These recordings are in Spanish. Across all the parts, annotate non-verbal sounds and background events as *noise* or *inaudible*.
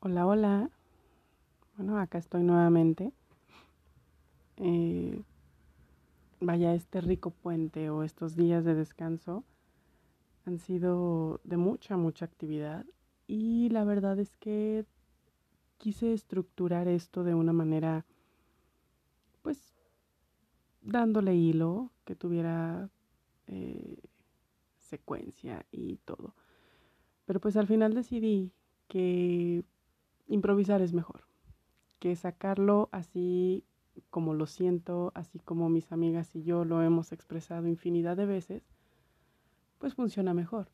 Hola, hola. Bueno, acá estoy nuevamente. Eh, vaya, este rico puente o estos días de descanso han sido de mucha, mucha actividad y la verdad es que quise estructurar esto de una manera, pues, dándole hilo, que tuviera eh, secuencia y todo. Pero pues al final decidí que improvisar es mejor, que sacarlo así como lo siento, así como mis amigas y yo lo hemos expresado infinidad de veces, pues funciona mejor.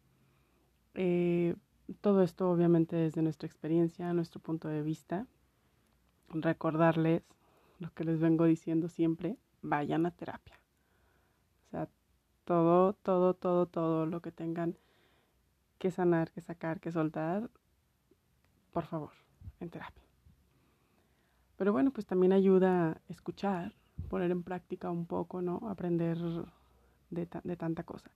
Eh, todo esto obviamente desde nuestra experiencia, nuestro punto de vista. Recordarles lo que les vengo diciendo siempre, vayan a terapia. O sea, todo, todo, todo, todo lo que tengan que sanar, que sacar, que soltar, por favor, en terapia. Pero bueno, pues también ayuda a escuchar, poner en práctica un poco, ¿no? Aprender de, de tanta cosa.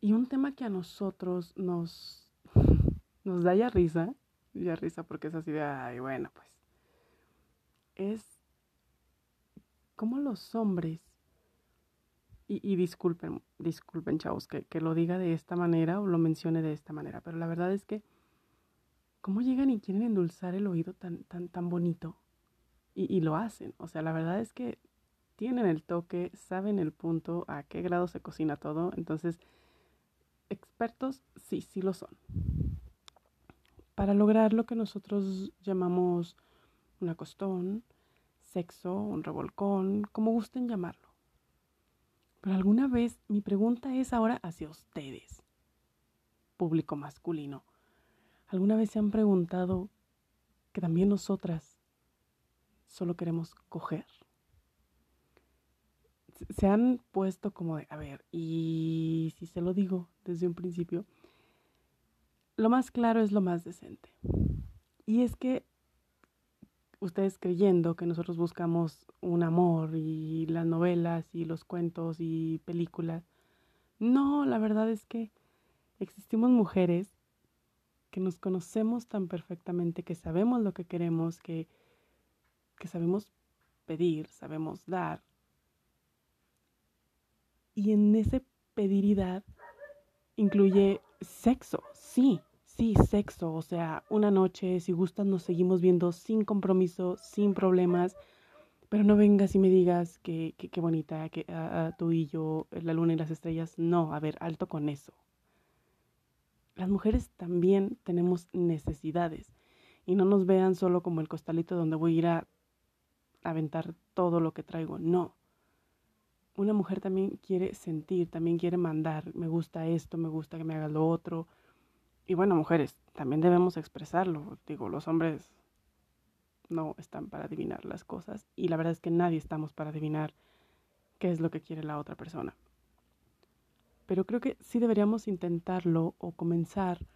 Y un tema que a nosotros nos, *laughs* nos da ya risa, ya risa porque es así de, ay, bueno, pues, es cómo los hombres, y, y disculpen, disculpen, chavos, que, que, lo diga de esta manera o lo mencione de esta manera, pero la verdad es que, ¿cómo llegan y quieren endulzar el oído tan, tan, tan bonito? Y, y lo hacen, o sea, la verdad es que tienen el toque, saben el punto, a qué grado se cocina todo, entonces, expertos, sí, sí lo son para lograr lo que nosotros llamamos un acostón, sexo, un revolcón, como gusten llamarlo. Pero alguna vez mi pregunta es ahora hacia ustedes, público masculino. ¿Alguna vez se han preguntado que también nosotras solo queremos coger? Se han puesto como de, a ver, y si se lo digo desde un principio, lo más claro es lo más decente. Y es que ustedes creyendo que nosotros buscamos un amor y las novelas y los cuentos y películas, no, la verdad es que existimos mujeres que nos conocemos tan perfectamente, que sabemos lo que queremos, que, que sabemos pedir, sabemos dar. Y en ese pedir y dar incluye sexo, sí, sí, sexo, o sea, una noche, si gustas, nos seguimos viendo sin compromiso, sin problemas, pero no vengas y me digas que qué bonita, que uh, tú y yo, la luna y las estrellas, no, a ver, alto con eso. Las mujeres también tenemos necesidades y no nos vean solo como el costalito donde voy a ir a aventar todo lo que traigo, no una mujer también quiere sentir, también quiere mandar, me gusta esto, me gusta que me haga lo otro. Y bueno, mujeres, también debemos expresarlo. Digo, los hombres no están para adivinar las cosas y la verdad es que nadie estamos para adivinar qué es lo que quiere la otra persona. Pero creo que sí deberíamos intentarlo o comenzar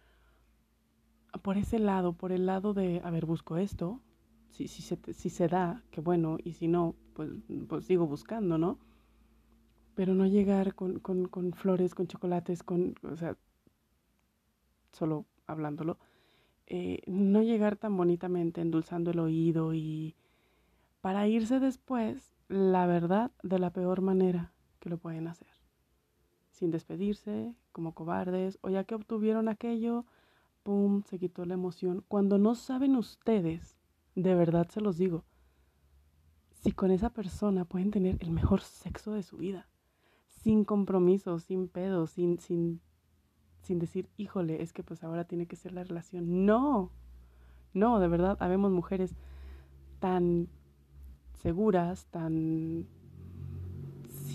por ese lado, por el lado de, a ver, busco esto, si, si, se, si se da, qué bueno, y si no, pues, pues sigo buscando, ¿no? pero no llegar con, con, con, flores, con chocolates, con, o sea, solo hablándolo, eh, no llegar tan bonitamente endulzando el oído y para irse después, la verdad, de la peor manera que lo pueden hacer, sin despedirse, como cobardes, o ya que obtuvieron aquello, ¡pum!, se quitó la emoción, cuando no saben ustedes, de verdad se los digo, si con esa persona pueden tener el mejor sexo de su vida sin compromiso, sin pedo, sin, sin, sin decir, híjole, es que pues ahora tiene que ser la relación. No, no, de verdad, habemos mujeres tan seguras, tan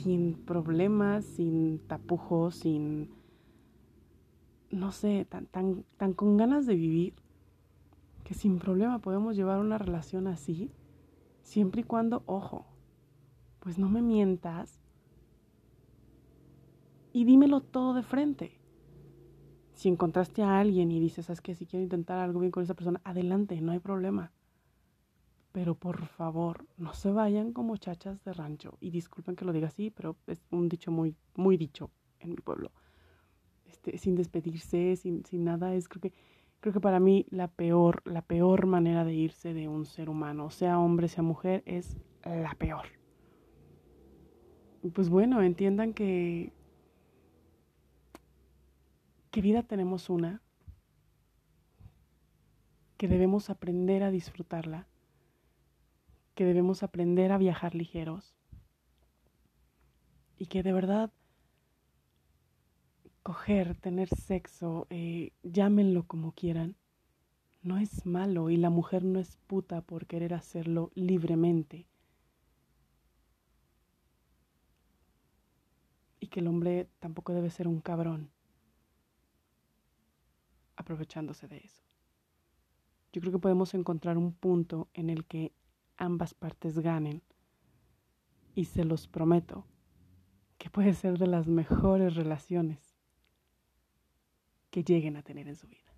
sin problemas, sin tapujos, sin, no sé, tan, tan, tan con ganas de vivir, que sin problema podemos llevar una relación así, siempre y cuando, ojo, pues no me mientas y dímelo todo de frente. Si encontraste a alguien y dices, ¿sabes que Si quiero intentar algo bien con esa persona, adelante, no hay problema. Pero por favor, no se vayan como chachas de rancho. Y disculpen que lo diga así, pero es un dicho muy, muy dicho en mi pueblo. Este, sin despedirse, sin, sin nada, es creo que, Creo que para mí la peor, la peor manera de irse de un ser humano, sea hombre, sea mujer, es la peor. Pues bueno, entiendan que que vida tenemos una, que debemos aprender a disfrutarla, que debemos aprender a viajar ligeros y que de verdad coger, tener sexo, eh, llámenlo como quieran, no es malo y la mujer no es puta por querer hacerlo libremente. Y que el hombre tampoco debe ser un cabrón aprovechándose de eso. Yo creo que podemos encontrar un punto en el que ambas partes ganen y se los prometo que puede ser de las mejores relaciones que lleguen a tener en su vida.